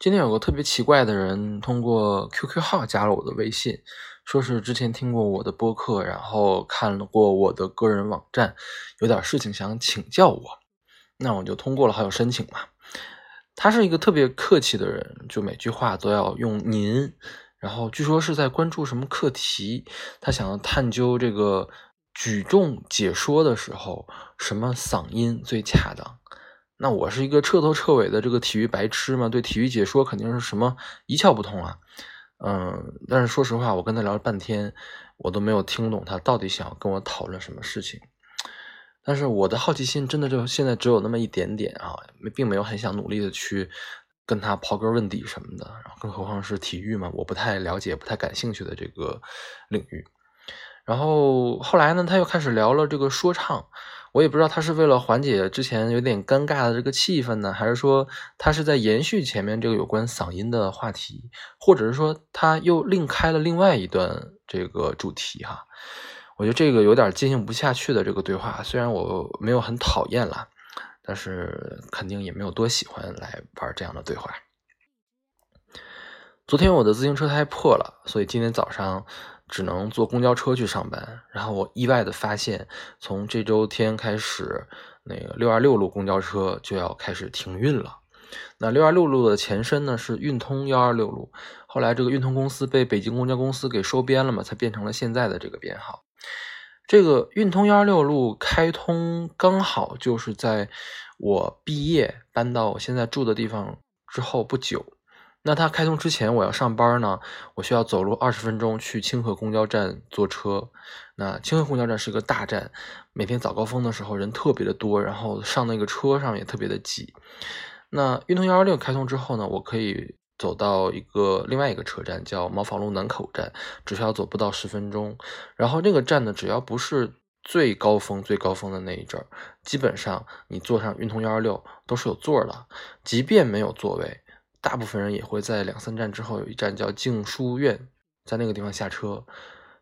今天有个特别奇怪的人通过 QQ 号加了我的微信，说是之前听过我的播客，然后看过我的个人网站，有点事情想请教我，那我就通过了好友申请嘛。他是一个特别客气的人，就每句话都要用您，然后据说是在关注什么课题，他想要探究这个举重解说的时候，什么嗓音最恰当。那我是一个彻头彻尾的这个体育白痴嘛，对体育解说肯定是什么一窍不通啊。嗯，但是说实话，我跟他聊了半天，我都没有听懂他到底想要跟我讨论什么事情。但是我的好奇心真的就现在只有那么一点点啊，并没有很想努力的去跟他刨根问底什么的。然后更何况是体育嘛，我不太了解、不太感兴趣的这个领域。然后后来呢，他又开始聊了这个说唱。我也不知道他是为了缓解之前有点尴尬的这个气氛呢，还是说他是在延续前面这个有关嗓音的话题，或者是说他又另开了另外一段这个主题哈。我觉得这个有点进行不下去的这个对话，虽然我没有很讨厌啦，但是肯定也没有多喜欢来玩这样的对话。昨天我的自行车胎破了，所以今天早上。只能坐公交车去上班，然后我意外的发现，从这周天开始，那个六二六路公交车就要开始停运了。那六二六路的前身呢是运通幺二六路，后来这个运通公司被北京公交公司给收编了嘛，才变成了现在的这个编号。这个运通幺二六路开通刚好就是在我毕业搬到我现在住的地方之后不久。那它开通之前，我要上班呢，我需要走路二十分钟去清河公交站坐车。那清河公交站是个大站，每天早高峰的时候人特别的多，然后上那个车上也特别的挤。那运通幺二六开通之后呢，我可以走到一个另外一个车站，叫毛纺路南口站，只需要走不到十分钟。然后这个站呢，只要不是最高峰最高峰的那一阵儿，基本上你坐上运通幺二六都是有座的，即便没有座位。大部分人也会在两三站之后有一站叫静书院，在那个地方下车。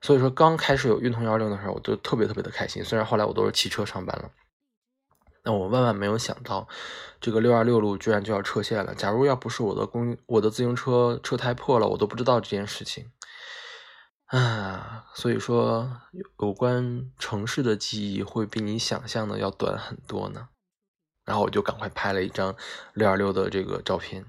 所以说刚开始有运通幺二六的时候，我就特别特别的开心。虽然后来我都是骑车上班了，那我万万没有想到，这个六二六路居然就要撤线了。假如要不是我的公我的自行车车胎破了，我都不知道这件事情。啊，所以说有关城市的记忆会比你想象的要短很多呢。然后我就赶快拍了一张六二六的这个照片。